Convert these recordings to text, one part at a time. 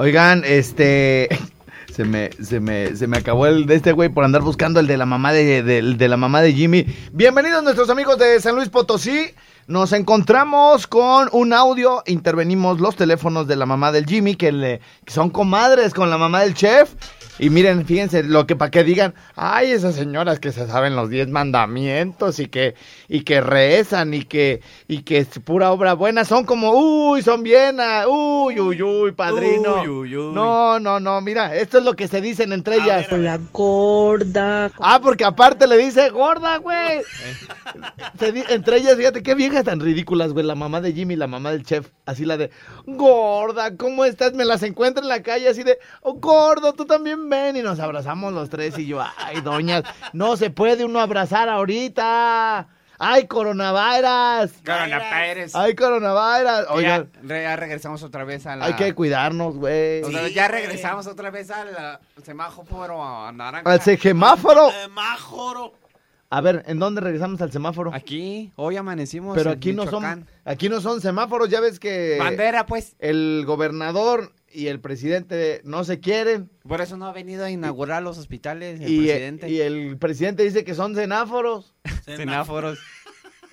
Oigan, este. Se me, se me, se me acabó el de este güey por andar buscando el de la mamá de, de- de la mamá de Jimmy. Bienvenidos nuestros amigos de San Luis Potosí. Nos encontramos con un audio, intervenimos los teléfonos de la mamá del Jimmy, que, le, que son comadres con la mamá del chef. Y miren, fíjense, lo que para que digan, ay, esas señoras que se saben los diez mandamientos y que, y que rezan y que, y que es pura obra buena, son como, uy, son bien, ah, uy, uy, uy, padrino. Uy, uy, uy. No, no, no, mira, esto es lo que se dicen entre ellas. La gorda. Ah, porque aparte le dice gorda, güey. Di- entre ellas, fíjate qué tan ridículas, güey. La mamá de Jimmy y la mamá del chef. Así la de, gorda, ¿cómo estás? Me las encuentro en la calle así de, oh, gordo, tú también ven. Y nos abrazamos los tres y yo, ay, doñas, no se puede uno abrazar ahorita. Ay, coronavirus. Coronavirus. Ay, coronavirus. Ya, Oigan, ya regresamos otra vez a la... hay que cuidarnos, güey. O sea, ya regresamos otra vez al semáforo naranja. Al semáforo. Semáforo. A ver, ¿en dónde regresamos al semáforo? Aquí, hoy amanecimos Pero en aquí no son, aquí no son semáforos, ya ves que Bandera, pues. el gobernador y el presidente no se quieren Por eso no ha venido a inaugurar los hospitales el y, presidente. y el presidente dice que son semáforos Semáforos.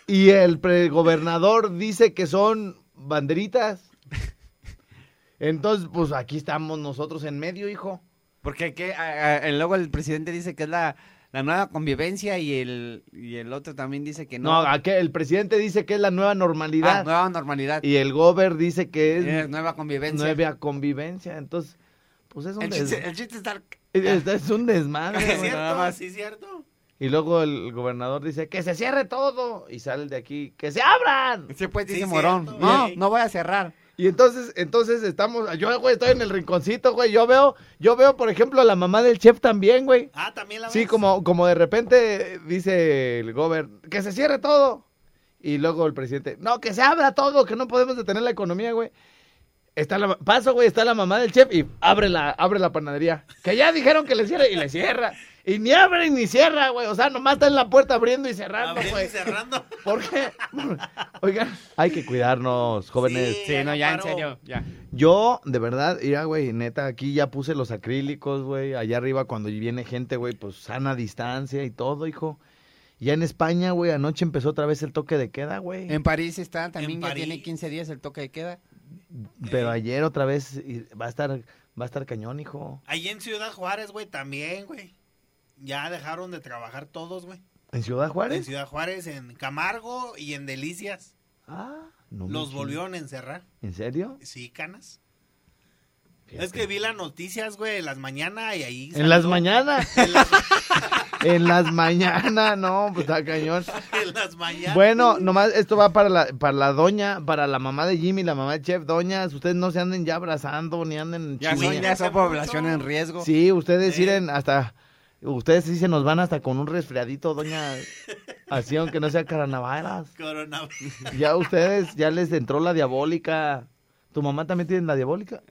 y el pre- gobernador dice que son banderitas. Entonces, pues aquí estamos nosotros en medio, hijo. Porque que, luego el presidente dice que es la, la nueva convivencia y el, y el otro también dice que No, no. aquí el presidente dice que es la nueva Ah, normalidad nueva normalidad. y el gober dice que es nueva convivencia. nueva convivencia. Entonces, pues es un, El chiste, el chiste está... es, es un desmadre. ¿Es güey. nada cierto? más. ¿Sí es cierto? Y luego el gobernador dice que se cierre todo y sale de aquí que se abran. Sí, pues dice Sí, Morón. cierto, no, no voy a cerrar. Y entonces, entonces estamos, yo güey estoy en el rinconcito, güey. Yo veo, yo veo, por ejemplo, a la mamá del chef también, güey. Ah, también la Sí, ves? como, como de repente dice el gober, que se cierre todo. Y luego el presidente, no, que se abra todo, que no podemos detener la economía, güey. Está la, paso, güey, está la mamá del chef y abre la, abre la panadería. Que ya dijeron que le cierre y le cierra. Y ni abre ni cierra, güey. O sea, nomás está en la puerta abriendo y cerrando, Abriendo güey. y cerrando. ¿Por qué? Oigan, hay que cuidarnos, jóvenes. Sí. Sí, no, ya en serio, ya. Yo, de verdad, mira, güey, neta, aquí ya puse los acrílicos, güey. Allá arriba, cuando viene gente, güey, pues sana distancia y todo, hijo. Ya en España, güey, anoche empezó otra vez el toque de queda, güey. En París está, también En ya París. tiene 15 días el toque de queda. Pero ayer otra vez va a estar, va a estar cañón, hijo. Ahí en Ciudad Juárez, güey, también, güey. Ya dejaron de trabajar todos, güey. ¿En Ciudad En Juárez? Ciudad Juárez, en Camargo y en Delicias. Ah, no Los volvieron a encerrar. ¿En serio? Sí, canas. Fíjate. Es que vi las noticias, güey, en las mañanas y ahí. En las mañanas. en las mañanas, no, pues está cañón. En las mañanas. Bueno, nomás esto va para la, para la doña, para la mamá de Jimmy, la mamá de Chef. Doñas, ustedes no se anden ya abrazando ni anden Ya son, chingue- ya son población en riesgo. Sí, ustedes Sí. iren hasta. Ustedes sí se nos van hasta con un resfriadito, doña. Así, aunque no sea coronavirus. Coronavirus. Ya ustedes, ya les entró la diabólica. ¿Tu mamá también tiene la diabólica?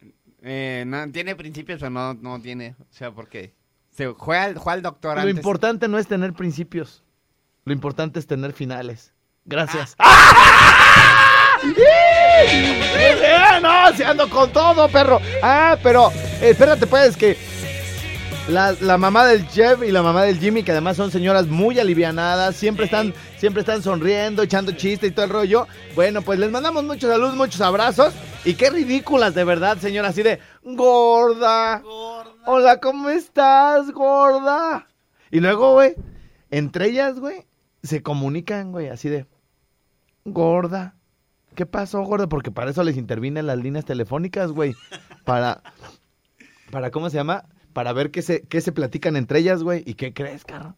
Eh, no, tiene principios, pero no, no tiene. O sea, porque se juega, al- juega al doctor Lo antes. importante no es tener principios. Lo importante es tener finales. Gracias. Ah. ¡Ah! No, se ando con todo, perro. Ah, pero espérate, pues, que la, la mamá del chef y la mamá del Jimmy, que además son señoras muy alivianadas, siempre están, siempre están sonriendo, echando chistes y todo el rollo. Bueno, pues les mandamos muchos saludos, muchos abrazos. Y qué ridículas, de verdad, señora, así de, gorda. Gorda. Hola, ¿cómo estás, gorda? Y luego, güey, entre ellas, güey, se comunican, güey, así de, gorda. ¿Qué pasó, gorda? Porque para eso les intervienen las líneas telefónicas, güey. Para, para, ¿cómo se llama? Para ver qué se, qué se platican entre ellas, güey. ¿Y qué crees, carro?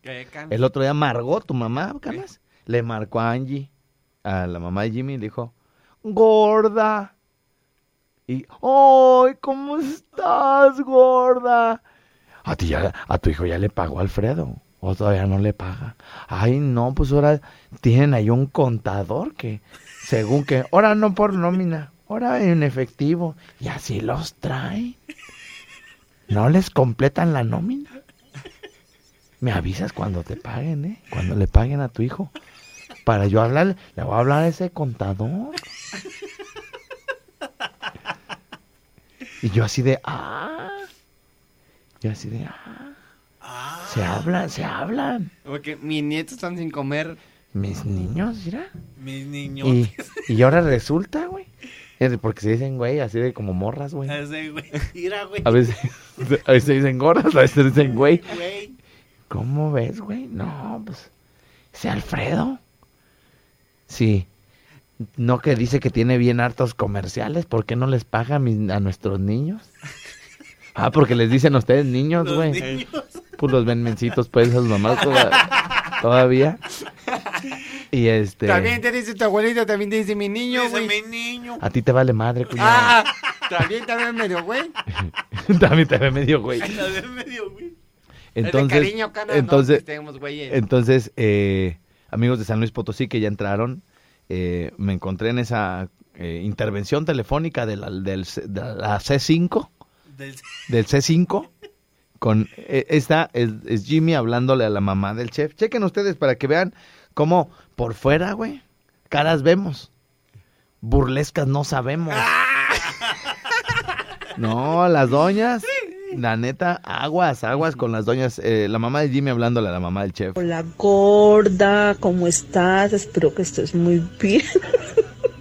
El otro día Margot, tu mamá, Carlas, le marcó a Angie, a la mamá de Jimmy, y le dijo, gorda. Y, ¡ay, cómo estás, gorda! A ti ya, a tu hijo ya le pagó Alfredo, o todavía no le paga. Ay, no, pues ahora tienen ahí un contador que, según que, ahora no por nómina, ahora en efectivo, y así los traen. No les completan la nómina. Me avisas cuando te paguen, ¿eh? Cuando le paguen a tu hijo. Para yo hablarle, le voy a hablar a ese contador. Y yo así de, ah. Yo así de, ah. Se hablan, se hablan. Porque mis nietos están sin comer. Mis niños, mira. Mis niños. Y, y ahora resulta, güey. Porque se dicen, güey, así de como morras, güey. Güey. Mira, güey. A veces, a veces dicen gorras, a veces dicen, güey. Güey. ¿Cómo ves, güey? No, pues. Ese Alfredo. Sí. No que dice que tiene bien hartos comerciales. ¿Por qué no les paga a, mis- a nuestros niños? Ah, porque les dicen a ustedes niños, güey. Pues los ven mencitos, pues, esas mamás toda- todavía. Y este. También te dice tu abuelito, también te dice mi niño, Dice güey. mi niño. A ti te vale madre, cuñado. Ah, también también medio, güey. También te ve medio, güey. Medio, güey. Entonces, cariño, cana, entonces, no, que estemos, güeyes. Entonces, eh, amigos de San Luis Potosí que ya entraron, eh, me encontré en esa eh, intervención telefónica de la, del de la C5, Del- del C5, con eh, esta es, es Jimmy hablándole a la mamá del chef. Chequen ustedes para que vean cómo por fuera, güey, caras vemos, burlescas no sabemos. No, las doñas, la neta, aguas, aguas con las doñas. Eh, la mamá de Jimmy hablándole a la mamá del chef. Hola gorda, ¿cómo estás? Espero que estés muy bien.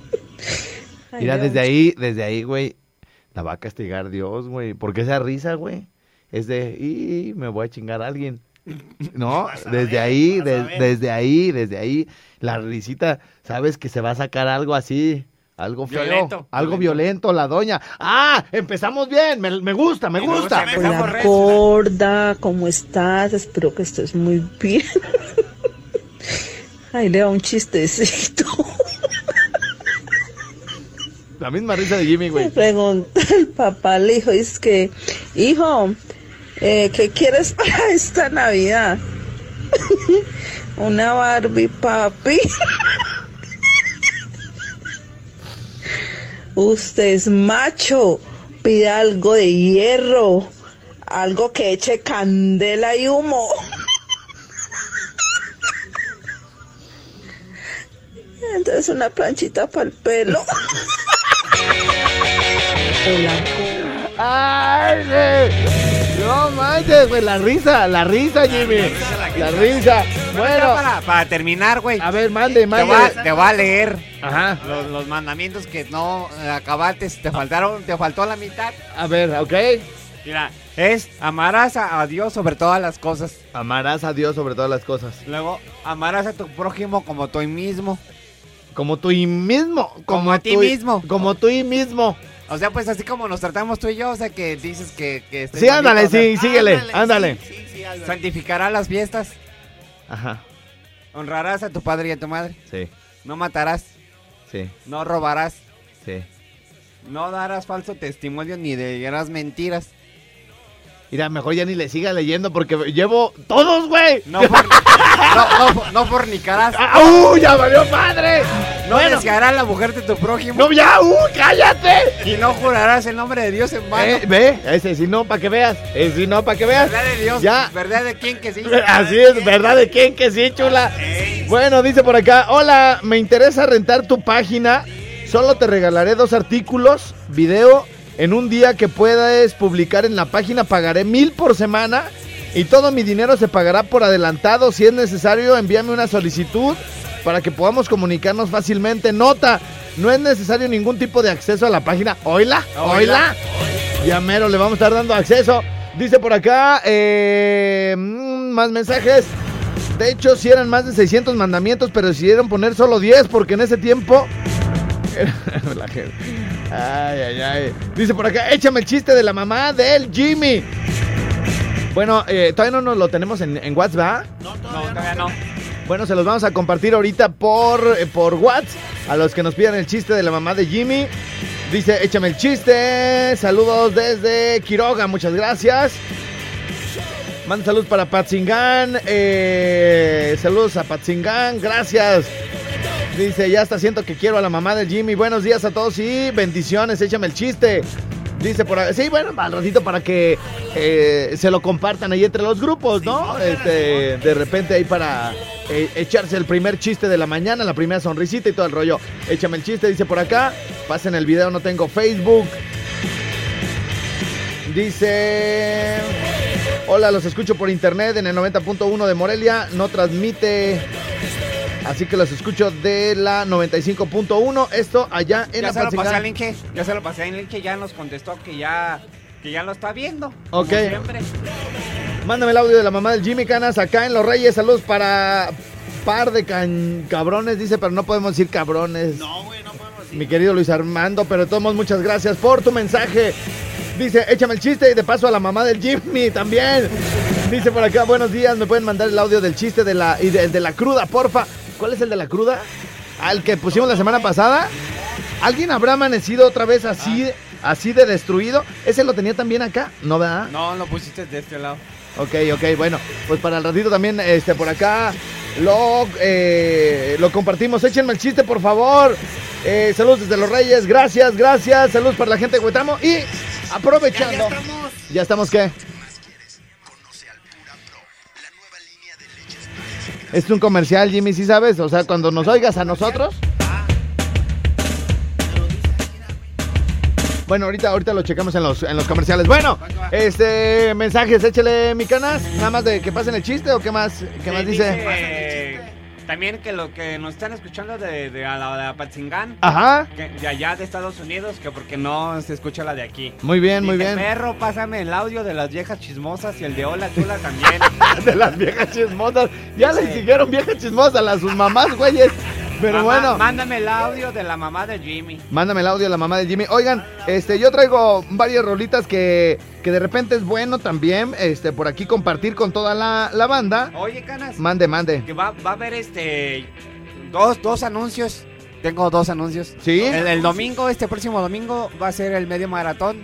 Mira, desde ahí, desde ahí, güey, la va a castigar Dios, güey. Porque esa risa, güey, es de, y me voy a chingar a alguien. No, desde ahí, desde ahí, desde ahí, la risita, sabes que se va a sacar algo así, algo feo, Violento, algo violento. violento, la doña. Ah, empezamos bien, me, me gusta, me gusta, Hola gorda, ¿cómo estás? Espero que estés muy bien. Ay, le da un chistecito. La misma risa de Jimmy, Le güey. pregunta el papá al hijo, es que, hijo, eh, ¿qué quieres para esta Navidad? Una Barbie, papi. Usted es macho, pide algo de hierro, algo que eche candela y humo. Entonces una planchita para el pelo. ¡Ay, güey! No manches, güey, la risa, la risa, Jimmy. La risa. Bueno, Bueno, para, para terminar, güey. a ver, mande, Te voy, a, mande. te voy a leer Ajá. los, los mandamientos que no eh, acabaste, te faltaron, te faltó la mitad. A ver, ¿ok? Mira, es amarás a, a Dios sobre todas las cosas. Amarás a Dios sobre todas las cosas. Luego, amarás a tu prójimo como tú mismo. Como tú mismo. Como a ti mismo. Como tú y mismo. O sea, pues así como nos tratamos tú y yo, o sea, que dices que... que Sí, ándale, bonito, o sea, sí, síguele, ándale. Sí, sí, sí, Álvaro. Santificarás las fiestas, Ajá. honrarás a tu padre y a tu madre, Sí, no matarás, sí, no robarás, sí. no darás falso testimonio ni dirás mentiras. Mira, mejor ya ni le siga leyendo porque llevo todos, güey. No, for- no, no, no fornicarás, ¡Ah, ¡Uh! ¡Ya valió madre! No bueno. desearás la mujer de tu prójimo ¡No, ya! ¡Uh! ¡Cállate! y no jurarás el nombre de Dios en vano. Eh, ve, ese sí no, para que veas. Ese sí no, para que veas. ¿Verdad de Dios? Ya. ¿Verdad de quién que sí? Así es, ¿verdad de quién que sí, chula? Bueno, dice por acá, hola, me interesa rentar tu página. Solo te regalaré dos artículos, video, en un día que puedas publicar en la página. Pagaré mil por semana y todo mi dinero se pagará por adelantado. Si es necesario, envíame una solicitud para que podamos comunicarnos fácilmente. Nota, No es necesario ningún tipo de acceso a la página. Oila, oila. Oila. Ya mero le vamos a estar dando acceso. Dice por acá, eh, mm, más mensajes. De hecho, si eran más de 600 mandamientos, pero decidieron poner solo 10 porque en ese tiempo... la gente... Ay, ay, ay. Dice por acá, échame el chiste de la mamá del Jimmy. Bueno, eh, todavía no nos lo tenemos en, en WhatsApp, ¿verdad? No, No, todavía no. todavía no. Bueno, se los vamos a compartir ahorita por, eh, por WhatsApp. A los que nos pidan el chiste de la mamá de Jimmy. Dice, échame el chiste. Saludos desde Quiroga, muchas gracias. Manda saludos para Patzingán. eh, saludos a Patzingán, gracias. Dice, ya está siento que quiero a la mamá de Jimmy. Buenos días a todos y bendiciones, échame el chiste. Dice por ahí, sí, bueno, al ratito para que eh, se lo compartan ahí entre los grupos, ¿no? Este, de repente ahí para eh, echarse el primer chiste de la mañana, la primera sonrisita y todo el rollo. Échame el chiste, dice por acá. Pasen el video, no tengo Facebook. Dice, hola, los escucho por internet en el 90.1 de Morelia, no transmite, así que los escucho de la 95.1, esto allá en Ya se lo pasé al Inge. Ya se lo pasé al Inge. Ya nos contestó que ya, que ya lo está viendo. como Ok. siempre. Mándame el audio de la mamá del Jimmy Canas acá en Los Reyes. Saludos para par de can- cabrones, dice, pero no podemos decir cabrones. No, güey, no podemos decir. Mi querido Luis Armando, pero de todos modos, muchas gracias por tu mensaje. Dice, échame el chiste y de paso a la mamá del Jimmy también. Dice por acá, buenos días, me pueden mandar el audio del chiste de la, y de, de la cruda, porfa. ¿Cuál es el de la cruda? Al que pusimos la semana pasada. ¿Alguien habrá amanecido otra vez así, así de destruido? ¿Ese lo tenía también acá? ¿No, verdad? No, lo pusiste de este lado. Ok, ok, bueno, pues para el ratito también, este, por acá lo, eh, lo compartimos. Échenme el chiste, por favor. Eh, saludos desde Los Reyes, gracias, gracias. Saludos para la gente de Huetamo. Y Ya, aprovechando. ya estamos. ¿Ya estamos qué? Es un comercial, Jimmy, ¿sí sabes? O sea, cuando nos oigas a nosotros. Bueno, ahorita, ahorita lo checamos en los, en los comerciales. Bueno, este, mensajes, échale mi canas. Nada más de que pasen el chiste o qué más, qué más dice. También que lo que nos están escuchando de, de, a la, de Apatzingán, Ajá, que de allá de Estados Unidos, que porque no se escucha la de aquí. muy bien, muy bien. Perro, pásame el audio de las viejas chismosas y el de Hola Chula también. De las viejas chismosas. Ya le siguieron viejas chismosas a sus mamás, güeyes. Pero Mamá, bueno. Mándame el audio de la mamá de Jimmy. Mándame el audio a la mamá de Jimmy. Oigan, este, yo traigo varias rolitas que, que de repente es bueno también, este, por aquí compartir con toda la, la banda. Oye, Canas, Mande, mande. que va, va a haber este dos, dos anuncios. Tengo dos anuncios. ¿Sí? El, el domingo, este próximo domingo, va a ser el medio maratón.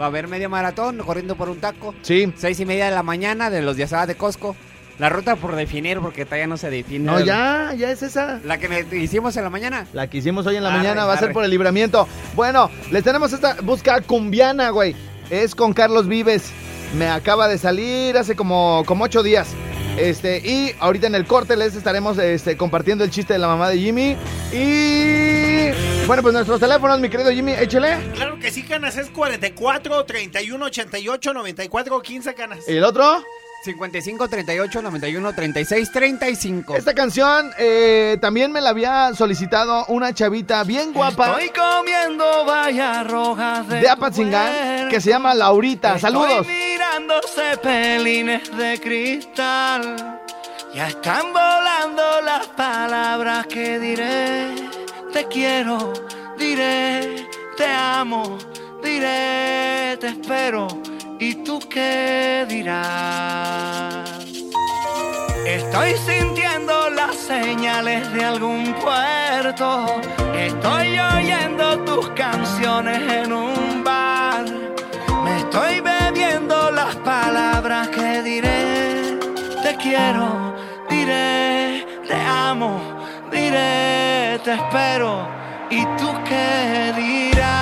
Va a haber medio maratón corriendo por un taco. Sí. Seis y media de la mañana de los días de Costco. La ruta por definir, porque todavía no se define. No, ya, ya es esa. La que hicimos en la mañana. La que hicimos hoy en la Arre, mañana va a ser por el libramiento. Bueno, les tenemos esta busca cumbiana, güey. Es con Carlos Vives. Me acaba de salir hace como, como ocho días. Este, y ahorita en el corte les estaremos este, compartiendo el chiste de la mamá de Jimmy. Y bueno, pues nuestros teléfonos, mi querido Jimmy, échale. Claro que sí, canas. Es 44 31 88 94 15 canas. ¿Y el otro? 55 38 91 36 35. Esta canción eh, también me la había solicitado una chavita bien guapa Estoy comiendo vallas rojas de, de Apatzingán que se llama Laurita. Saludos. Estoy mirando cepelines de cristal. Ya están volando las palabras que diré. Te quiero, diré, te amo, diré, te espero. ¿Y tú qué dirás? Estoy sintiendo las señales de algún puerto. Estoy oyendo tus canciones en un bar. Me estoy bebiendo las palabras que diré. Te quiero, diré, te amo, diré, te espero. ¿Y tú qué dirás?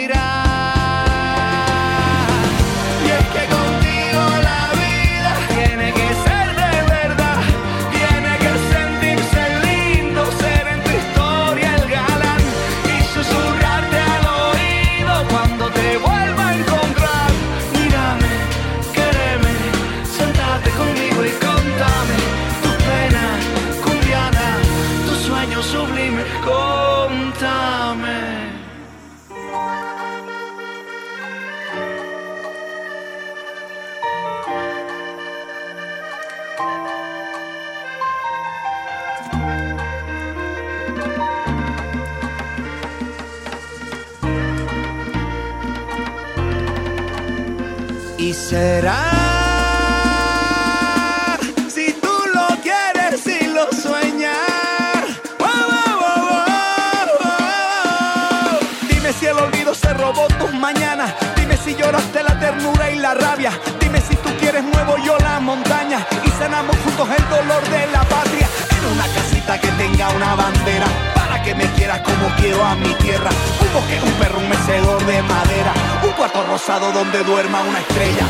Quiero a mi tierra. Un bosque, un perro, un mecedor de madera. Un cuarto rosado donde duerma una estrella.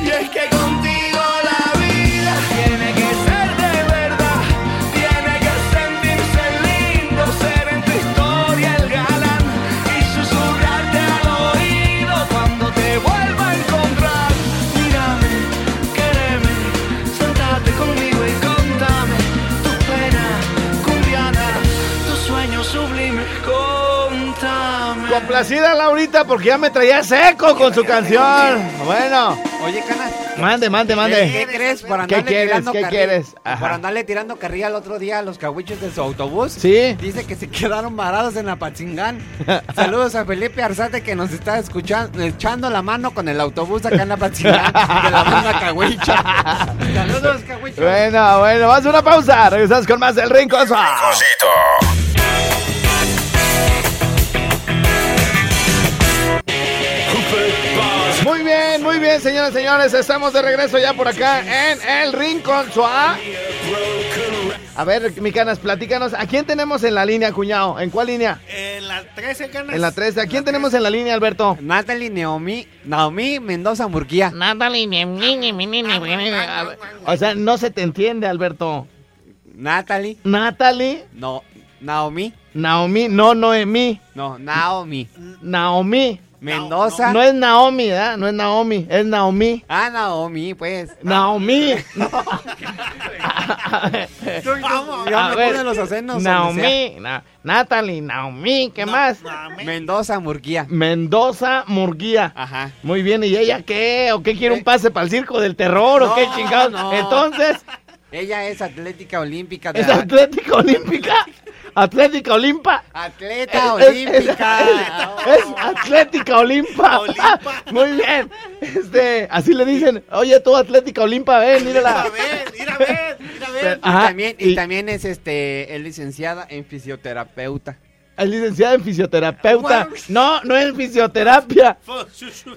Y es que contigo Complacida Laurita porque ya me traía seco con su canción. Bueno, Oye, Cana. mande, mande, ¿Qué, mande. crees? Por ¿Qué andarle quieres? tirando ¿Qué quieres? Ajá. Por andarle tirando carrilla el otro día a los cahuichos de su autobús. Sí. Dice que se quedaron varados en Apatzingán. Saludos a Felipe Arzate que nos está escuchando, echando la mano con el autobús acá en Apatzingán de la banda cahuicha. Saludos, cahuichos. Bueno, bueno, vamos a una pausa. Regresamos con más del Rincón. Rinconcito. Bien, y señores. Estamos de regreso ya por acá en el Rincón Suave. A ver, mi canas, platícanos. ¿A quién tenemos en la línea, cuñado? ¿En cuál línea? En la 13 canas. En la 13. ¿A quién tenemos en la línea, Alberto? Natalie Naomi, Naomi Mendoza Murguía. Natalie. O sea, no se te entiende, Alberto. Natalie, Natalie, no, Naomi, Naomi, no Noemí. no, Naomi. Naomi. Mendoza. No es Naomi, ¿verdad? No es Naomi, es Naomi. Ah, Naomi, pues. Naomi. Ya me ver, ponen los acentos. Naomi, Na- Natalie, Naomi, ¿qué más? sea. Mendoza Murguía. Mendoza Murguía. Ajá. Muy bien, ¿y ella qué? ¿O qué quiere un pase para el circo del terror? ¿O qué No, chingados? no. Entonces, Ella es atlética olímpica. de ¿es la- Atlética Olímpica? ¿Atlética Olimpa? Atleta Es- es- olímpica. Es, es Atlética Olimpa. Olimpa. Muy bien. Este, así le dicen, oye tú Atlética Olimpa, ven, mírala. mira a ver, mira a ver. Y también, y, también es este es licenciada en fisioterapeuta. Es licenciada en fisioterapeuta. No, no es fisioterapia.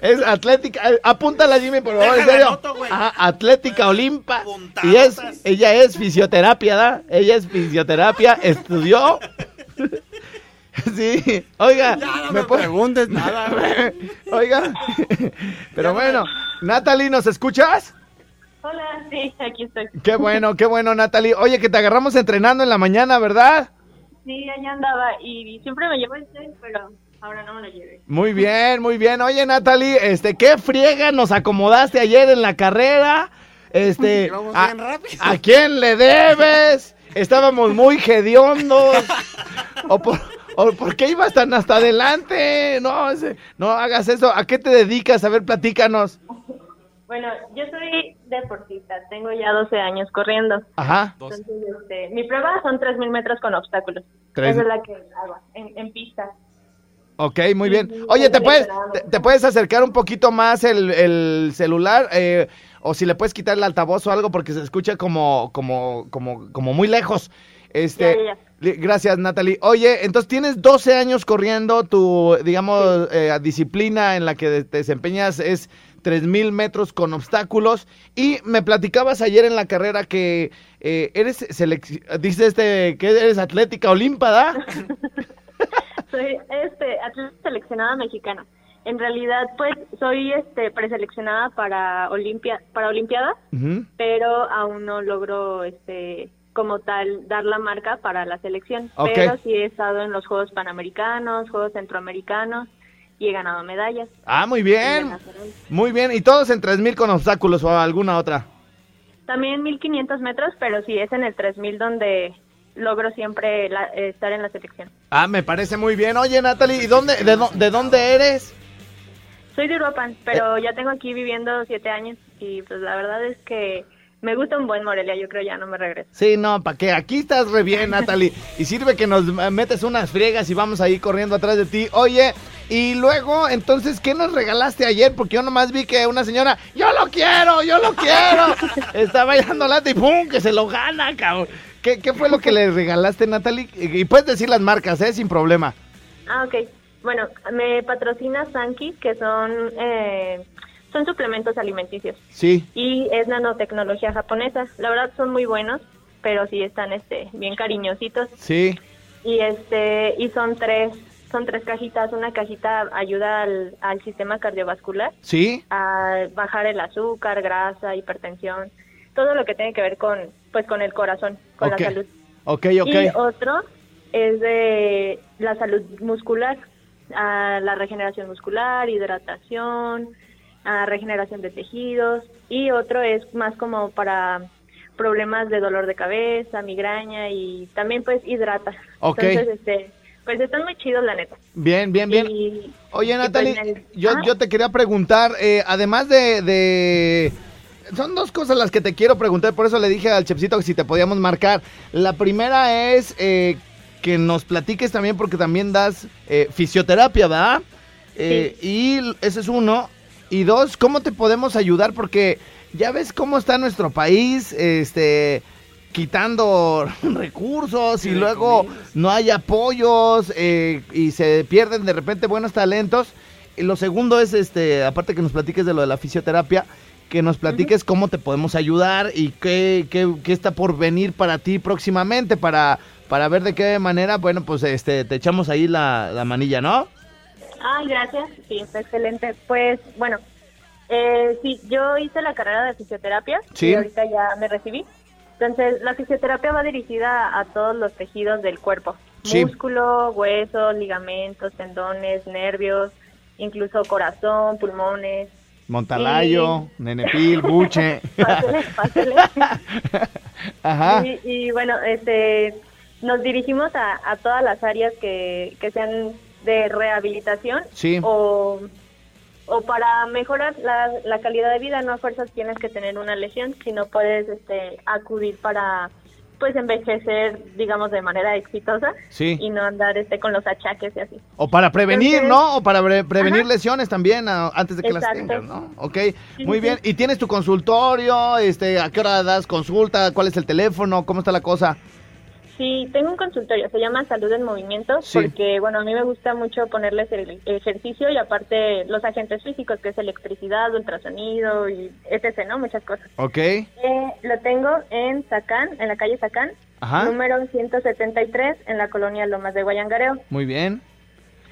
Es atlética. eh, Apúntala, Jimmy, por favor, en serio. Ajá, atlética Olimpa. Y es, ella es fisioterapia, ¿da? Ella es fisioterapia, estudió. Sí, oiga, no me me puede- preguntes nada, Oiga, pero bueno, Natalie, ¿nos escuchas? Hola, sí, aquí estoy. Qué bueno, qué bueno, Natalie. Oye, que te agarramos entrenando en la mañana, ¿verdad? Sí, allá andaba y siempre me llevo el tren, pero ahora no me lo llevé. Muy bien, muy bien. Oye, Natalie, este, ¿qué friega nos acomodaste ayer en la carrera? Este, a, bien rápido. ¿a quién le debes? Estábamos muy hediondos. ¿O por, o por qué ibas tan hasta adelante? No, ese- no hagas eso. ¿A qué te dedicas? A ver, platícanos. Bueno, yo soy deportista, tengo ya 12 años corriendo. Ajá. Entonces, este, mi prueba son 3.000 metros con obstáculos. Tres- Esa es la que hago, en, en pista. Ok, muy bien. Oye, ¿te puedes, te, te puedes acercar un poquito más el, el celular? Eh, o si le puedes quitar el altavoz o algo porque se escucha como, como, como, como muy lejos. Este, Ya, ya, ya. li- Gracias, Natalie. Oye, entonces tienes 12 años corriendo, tu, digamos, eh, disciplina en la que te desempeñas es 3000 metros con obstáculos. Y me platicabas ayer en la carrera que eh, eres, dice este, que eres atlética olímpada. Soy este, atleta seleccionada mexicana. En realidad, pues, soy este preseleccionada para Olimpia, para Olimpiadas, pero aún no logro este como tal dar la marca para la selección. Pero sí he estado en los Juegos Panamericanos, Juegos Centroamericanos y he ganado medallas. Ah, muy en bien. Muy bien. ¿Y todos en 3000 con obstáculos o alguna otra? También 1500 metros, pero sí es en el 3000 donde logro siempre la- eh, estar en la selección. Ah, me parece muy bien. Oye, Natalie, ¿y dónde, de, de dónde eres? Soy de Uruapan, pero ya tengo aquí viviendo siete años y pues la verdad es que me gusta un buen Morelia, yo creo ya no me regreso. Sí, no, ¿para qué? Aquí estás re bien, Natalie. Y sirve que nos eh, metes unas friegas y vamos ahí corriendo atrás de ti. Oye, y luego, entonces, ¿qué nos regalaste ayer? Porque yo nomás vi que una señora, yo lo quiero, yo lo quiero. Está bailando lata y ¡pum! Que se lo gana, cabrón. ¿Qué, qué fue lo que le regalaste, Natalie? Y puedes decir las marcas, ¿eh? Sin problema. Ah, ok. Bueno, me patrocina Sanki, que son eh, son suplementos alimenticios Sí. y es nanotecnología japonesa. La verdad son muy buenos, pero sí están este bien cariñositos Sí. y este y son tres son tres cajitas. Una cajita ayuda al, al sistema cardiovascular Sí. a bajar el azúcar, grasa, hipertensión, todo lo que tiene que ver con pues con el corazón, con la salud. Ok, ok. Y otro es de la salud muscular, a la regeneración muscular, hidratación, a regeneración de tejidos y otro es más como para problemas de dolor de cabeza, migraña y también pues hidrata. Ok. Entonces, este, pues están muy chidos la neta. Bien, bien, bien. Y- Oye, pues, Natalie, el- yo, yo te quería preguntar, eh, además de, de- Son dos cosas las que te quiero preguntar, por eso le dije al Chepsito que si te podíamos marcar. La primera es eh, que nos platiques también, porque también das eh, fisioterapia, ¿verdad? Eh, Y ese es uno. Y dos, ¿cómo te podemos ayudar? Porque ya ves cómo está nuestro país, este quitando recursos y luego no hay apoyos eh, y se pierden de repente buenos talentos. Y lo segundo es, este, aparte que nos platiques de lo de la fisioterapia, que nos platiques cómo te podemos ayudar y qué, qué, qué está por venir para ti próximamente para, para ver de qué manera, bueno, pues este, te echamos ahí la, la manilla, ¿no? Ay, gracias. Sí, está excelente. Pues, bueno, eh, sí, yo hice la carrera de fisioterapia Sí. y ahorita ya me recibí. Entonces, la fisioterapia va dirigida a todos los tejidos del cuerpo. Sí. Músculo, huesos, ligamentos, tendones, nervios, incluso corazón, pulmones. Montalayo, Nenepil, Buche. Pásele, pásele. Ajá. Y, y bueno, este, nos dirigimos a, a todas las áreas que, que sean de rehabilitación Sí. o, o para mejorar la, la calidad de vida. No a fuerzas tienes que tener una lesión, sino puedes este, acudir para pues envejecer, digamos, de manera exitosa Sí. y no andar este con los achaques y así. O para prevenir, Entonces- ¿no? O para pre- prevenir Ajá. lesiones también a- antes de que las tengas, ¿no? Ok, Sí, muy sí, bien. ¿Y tienes tu consultorio? Este, ¿A qué hora das consulta? ¿Cuál es el teléfono? ¿Cómo está la cosa? Sí, tengo un consultorio, se llama Salud en Movimiento, Sí. porque, bueno, a mí me gusta mucho ponerles el ejercicio y aparte los agentes físicos, que es electricidad, ultrasonido y etc., ¿no? Muchas cosas. Ok, Eh, lo tengo en Sacán, en la calle Sacán, Ajá. número 173, en la colonia Lomas de Guayangareo. muy bien.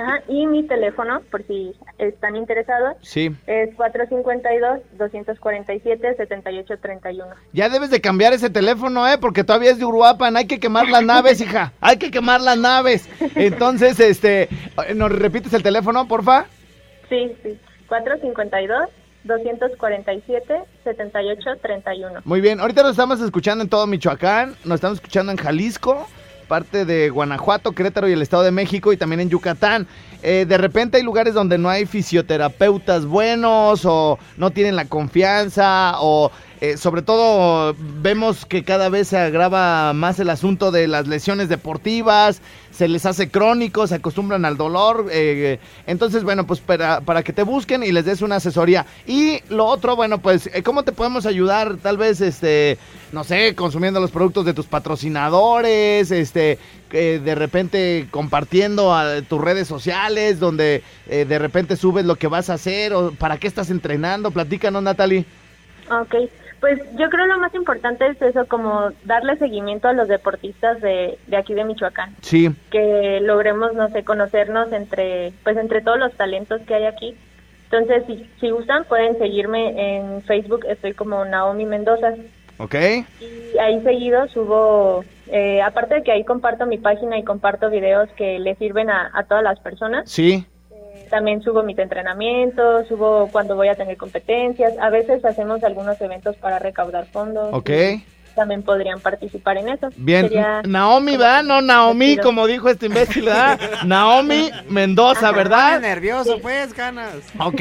Ajá, y mi teléfono, por si están interesados, Sí. es 452-247-7831. Ya debes de cambiar ese teléfono, ¿eh? Porque todavía es de Uruapan. Hay que quemar las naves, hija. Hay que quemar las naves. Entonces, este, ¿nos repites el teléfono, porfa? Sí, sí, 452-247-7831. Muy bien, ahorita nos estamos escuchando en todo Michoacán, nos estamos escuchando en Jalisco, parte de Guanajuato, Querétaro y el Estado de México y también en Yucatán. Eh, de repente hay lugares donde no hay fisioterapeutas buenos o no tienen la confianza o eh, sobre todo vemos que cada vez se agrava más el asunto de las lesiones deportivas, se les hace crónico, se acostumbran al dolor. eh, entonces, bueno, pues para, para que te busquen y les des una asesoría. Y lo otro, bueno, pues, eh, ¿cómo te podemos ayudar? Tal vez, este, no sé, consumiendo los productos de tus patrocinadores, este, eh, de repente compartiendo a tus redes sociales, donde eh, de repente subes lo que vas a hacer o para qué estás entrenando. Platícanos, Natalie. Ok, pues yo creo lo más importante es eso, como darle seguimiento a los deportistas de, de aquí de Michoacán. Sí, que logremos, no sé, conocernos entre, pues entre todos los talentos que hay aquí. Entonces, si, si gustan, pueden seguirme en Facebook, estoy como Naomi Mendoza. ok. Y ahí seguido subo, eh, aparte de que ahí comparto mi página y comparto videos que le sirven a, a todas las personas, Sí, también subo mis entrenamientos, subo cuando voy a tener competencias, a veces hacemos algunos eventos para recaudar fondos. ok. También podrían participar en eso. Bien, Sería- Naomi, ¿verdad? No, Naomi, como dijo este imbécil, ¿verdad? Naomi Mendoza, Pone ¿verdad? nervioso, pues, ganas. Ok,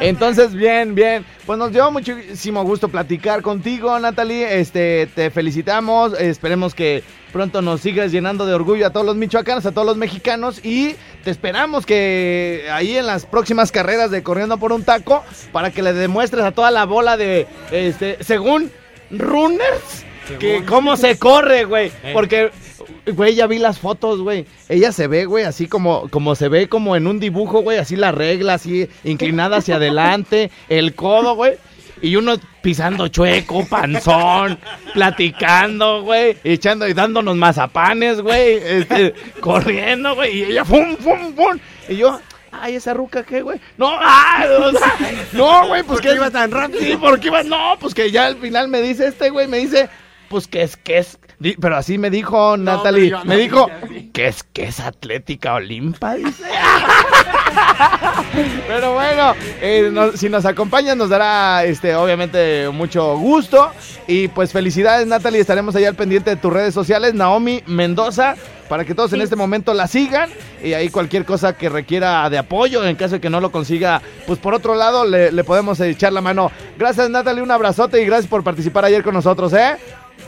entonces bien, bien. Pues nos dio muchísimo gusto platicar contigo, Natalie. Este, te felicitamos. Esperemos que pronto nos sigas llenando de orgullo a todos los michoacanos, a todos los mexicanos y te esperamos que ahí en las próximas carreras de corriendo por un taco para que le demuestres a toda la bola de este, según runners que cómo se corre, güey, porque Güey, ya vi las fotos, güey. Ella se ve, güey, así como, como se ve como en un dibujo, güey, así la regla, así inclinada hacia adelante, el codo, güey. Y uno pisando chueco, panzón, platicando, güey, echando y dándonos mazapanes, güey, este, corriendo, güey, y ella, fum, fum, fum. Y yo, ay, esa ruca, ¿qué, güey? No, ah, o sea, no, güey, pues ¿Por qué que iba tan rápido? Sí, porque iba, no, pues que ya al final me dice este, güey, me dice, pues que es, que es, pero así me dijo Natalie, no me dijo que es, que es atlética olimpa, dice. Pero bueno, eh, si nos acompañan nos dará, este, obviamente, mucho gusto. Y pues felicidades, Natalie. Estaremos allá al pendiente de tus redes sociales, Naomi Mendoza, para que todos en este momento la sigan. Y ahí cualquier cosa que requiera de apoyo, en caso de que no lo consiga, pues por otro lado, le, le podemos echar la mano. Gracias, Natalie. Un abrazote y gracias por participar ayer con nosotros, ¿eh?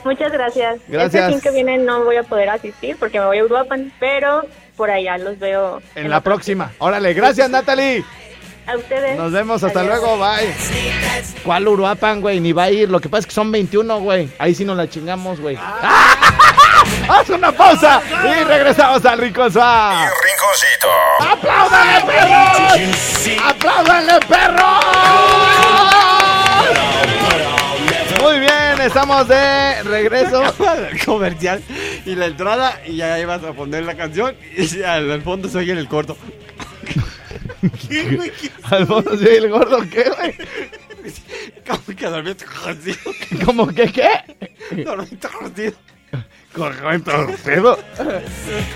Muchas gracias. Gracias. Este fin que viene no voy a poder asistir porque me voy a Uruapan, pero por allá los veo. En la próxima. Órale, gracias, Natalie. A ustedes. Nos vemos, hasta Adiós. luego, bye. ¿Cuál Uruapan, güey? Ni va a ir. Lo que pasa es que son 21, güey. Ahí sí nos la chingamos, güey. Haz una pausa y regresamos al Rincón Suave. Rinconcito. ¡Apláudanle, perros! ¡Apláudanle, perros! Muy bien, estamos de regreso. el comercial y la entrada y ya ibas a poner la canción y al, al fondo se oye el corto. Al fondo, sí, el gordo, ¿qué, güey? Como que torcido. ¿Cómo que qué? Dormía torcido. Correcto, pedo.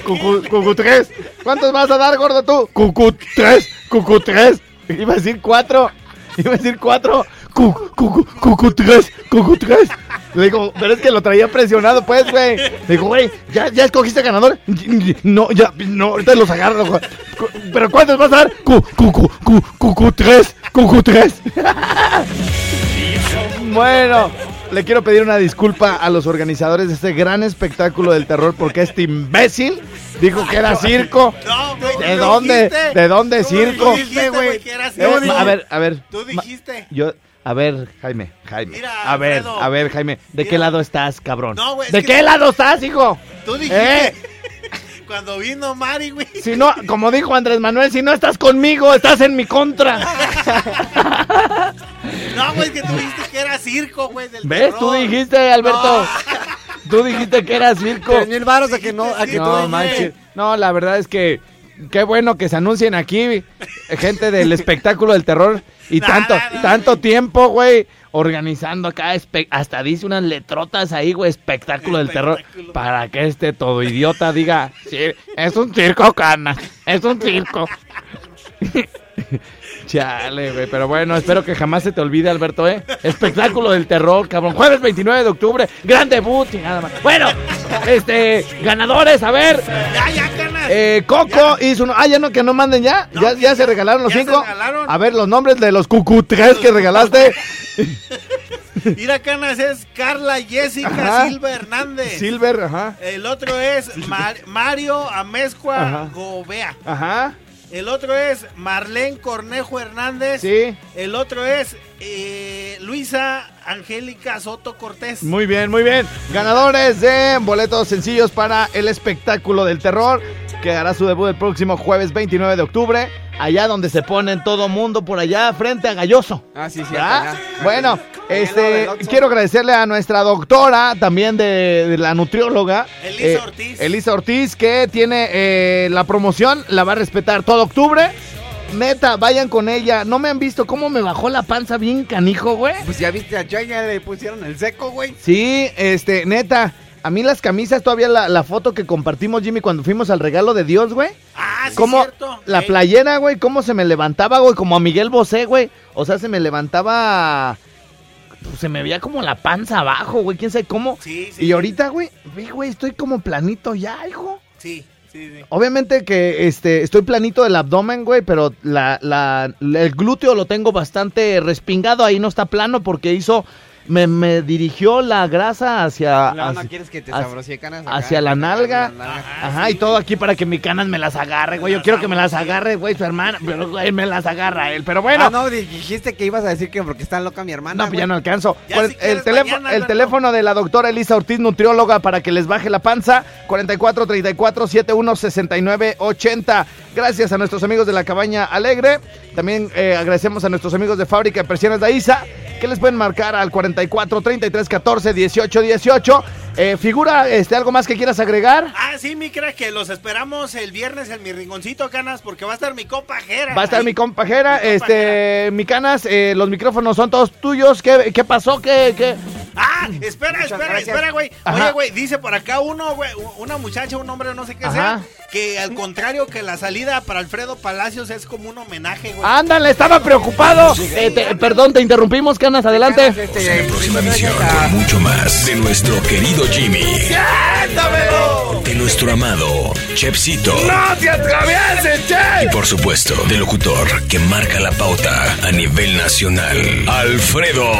Cucu, cucu 3. ¿Cuántos vas a dar, gordo, tú? Cucu 3. Cucu 3. Iba a decir 4. Iba a decir 4. Cucu, cucu, cucu 3. Cucu 3. Le digo, pero es que lo traía presionado, pues, güey. Le digo, güey, ¿ya, ¿ya escogiste ganador? No, ya, no, ahorita los agarro, güey. ¿Pero cuántos vas a dar? Cu, cucu, cu, cucu 3. Cucu 3. Bueno, le quiero pedir una disculpa a los organizadores de este gran espectáculo del terror porque este imbécil dijo que era circo. No, güey, ¿De dónde? dijiste. ¿de dónde circo? dijiste, güey, que era circo. a ver, a ver. Tú dijiste. Yo, a ver, Jaime, Jaime. Mira, a ver, Alfredo. a ver, Jaime. ¿De qué lado estás, cabrón? No, güey, es ¿De que- qué lado estás, hijo? Tú dijiste. ¿Eh? Cuando vino Mari, güey. Si no, como dijo Andrés Manuel, si no estás conmigo, estás en mi contra. No, güey, es que tú dijiste que era circo, güey. del ¿Ves? Tú dijiste, Alberto. Tú dijiste que era circo. Tres mil baros a que no, a que tú No, manches. No, la verdad es que qué bueno que se anuncien aquí gente del espectáculo del terror y tanto tanto tiempo, güey, organizando acá hasta dice unas letrotas ahí, güey, espectáculo del terror para que este todo idiota diga, sí, es un circo, cana, es un circo. Chale, güey, pero bueno, espero que jamás se te olvide, Alberto, ¿eh? Espectáculo del terror, cabrón. Jueves 29 de octubre, gran debut y nada más. Bueno, este, ganadores, a ver. Ya, ya. Eh, Coco hizo uno. Ah, ya no, que no manden ya. No, ya, ya se ya- regalaron los ya se cinco. regalaron. A ver, los nombres de los cucutres que regalaste. Ira Canas es Carla Jessica Ajá. Silva Hernández. Silver, ajá. El otro es Mar- Mario Amezcua Ajá. Gobea. Ajá. El otro es Marlene Cornejo Hernández. Sí. El otro es eh, Luisa Angélica Soto Cortés. Muy bien, muy bien. Ganadores de boletos sencillos para el espectáculo del terror que hará su debut el próximo jueves 29 de octubre, allá donde se ponen todo mundo por allá frente a Galloso. Ah, sí, sí. Bueno, este quiero agradecerle a nuestra doctora, también de, de la nutrióloga, Elisa Ortiz. Elisa Ortiz, que tiene eh, la promoción, la va a respetar todo octubre. Neta, vayan con ella. No me han visto cómo me bajó la panza bien canijo, güey. Pues ya viste a Joy, ya le pusieron el seco, güey. Sí, este, neta. A mí las camisas, todavía la, la foto que compartimos, Jimmy, cuando fuimos al regalo de Dios, güey. Ah, sí, Cómo cierto. la playera, güey, cómo se me levantaba, güey, como a Miguel Bosé, güey. O sea, se me levantaba. pues, se me veía como la panza abajo, güey, quién sabe cómo. Sí, sí. Y ahorita, güey, ve, güey, estoy como planito ya, hijo. Sí, sí, sí. Obviamente que este estoy planito del abdomen, güey, pero la, la, el glúteo lo tengo bastante respingado, ahí no está plano porque hizo me, me dirigió la grasa hacia no hacia, quieres que te hacia- canas acá, hacia la nalga. la nalga. Ajá, y todo aquí para que mi canas me las agarre, güey. Yo quiero que me las agarre, güey, su hermana, pero güey, me las agarra él. Pero bueno, Ah, no, dijiste que ibas a decir que porque está loca mi hermana. no, pues ya no alcanzo. Si el, teléfono, mañana, el teléfono de la doctora Elisa Ortiz, nutrióloga, para que les baje la panza, 44 34 71 69 80. Gracias a nuestros amigos de la Cabaña Alegre. También eh, agradecemos a nuestros amigos de Fábrica de Persianas de Aiza, que les pueden marcar al 44 33 14 18 18. Eh, figura, este, ¿algo más que quieras agregar? Ah, sí, mi crack, que los esperamos el viernes en mi rinconcito, Canas, porque va a estar mi compajera. Va a estar Ahí. mi compajera, Mi compajera. este, mi canas, eh, los micrófonos son todos tuyos. ¿Qué, qué pasó? ¿Qué, qué? Ah, espera, Muchas espera, gracias. espera, güey. Ajá. Oye, güey, dice por acá uno, güey, una muchacha, un hombre, no sé qué Ajá. sea, que al contrario que la salida para Alfredo Palacios es como un homenaje, güey. Ándale, estaba preocupado. Eh, te- perdón, te interrumpimos, canas, adelante. Canas, este, En la próxima emisión, con mucho más de nuestro querido Jimmy. De nuestro amado Chepsito. ¡No te atravieses, che! Y por supuesto, del locutor que marca la pauta a nivel nacional, Alfredo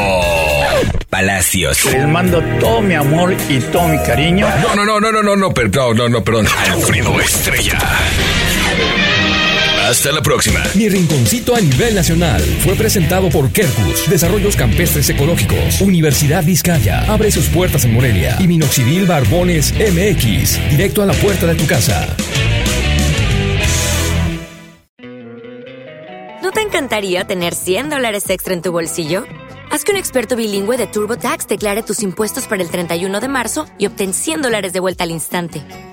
Palacios. Les mando todo mi amor y todo mi cariño. No, no, no, no, no, no, no, perdón, no, no, perdón. Alfredo Estrella. Hasta la próxima. Mi rinconcito a nivel nacional fue presentado por Kerkus, Desarrollos Campestres Ecológicos, Universidad Vizcaya, abre sus puertas en Morelia y Minoxidil Barbones MX, directo a la puerta de tu casa. ¿No te encantaría tener 100 dólares extra en tu bolsillo? Haz que un experto bilingüe de TurboTax declare tus impuestos para el 31 de marzo y obtén 100 dólares de vuelta al instante.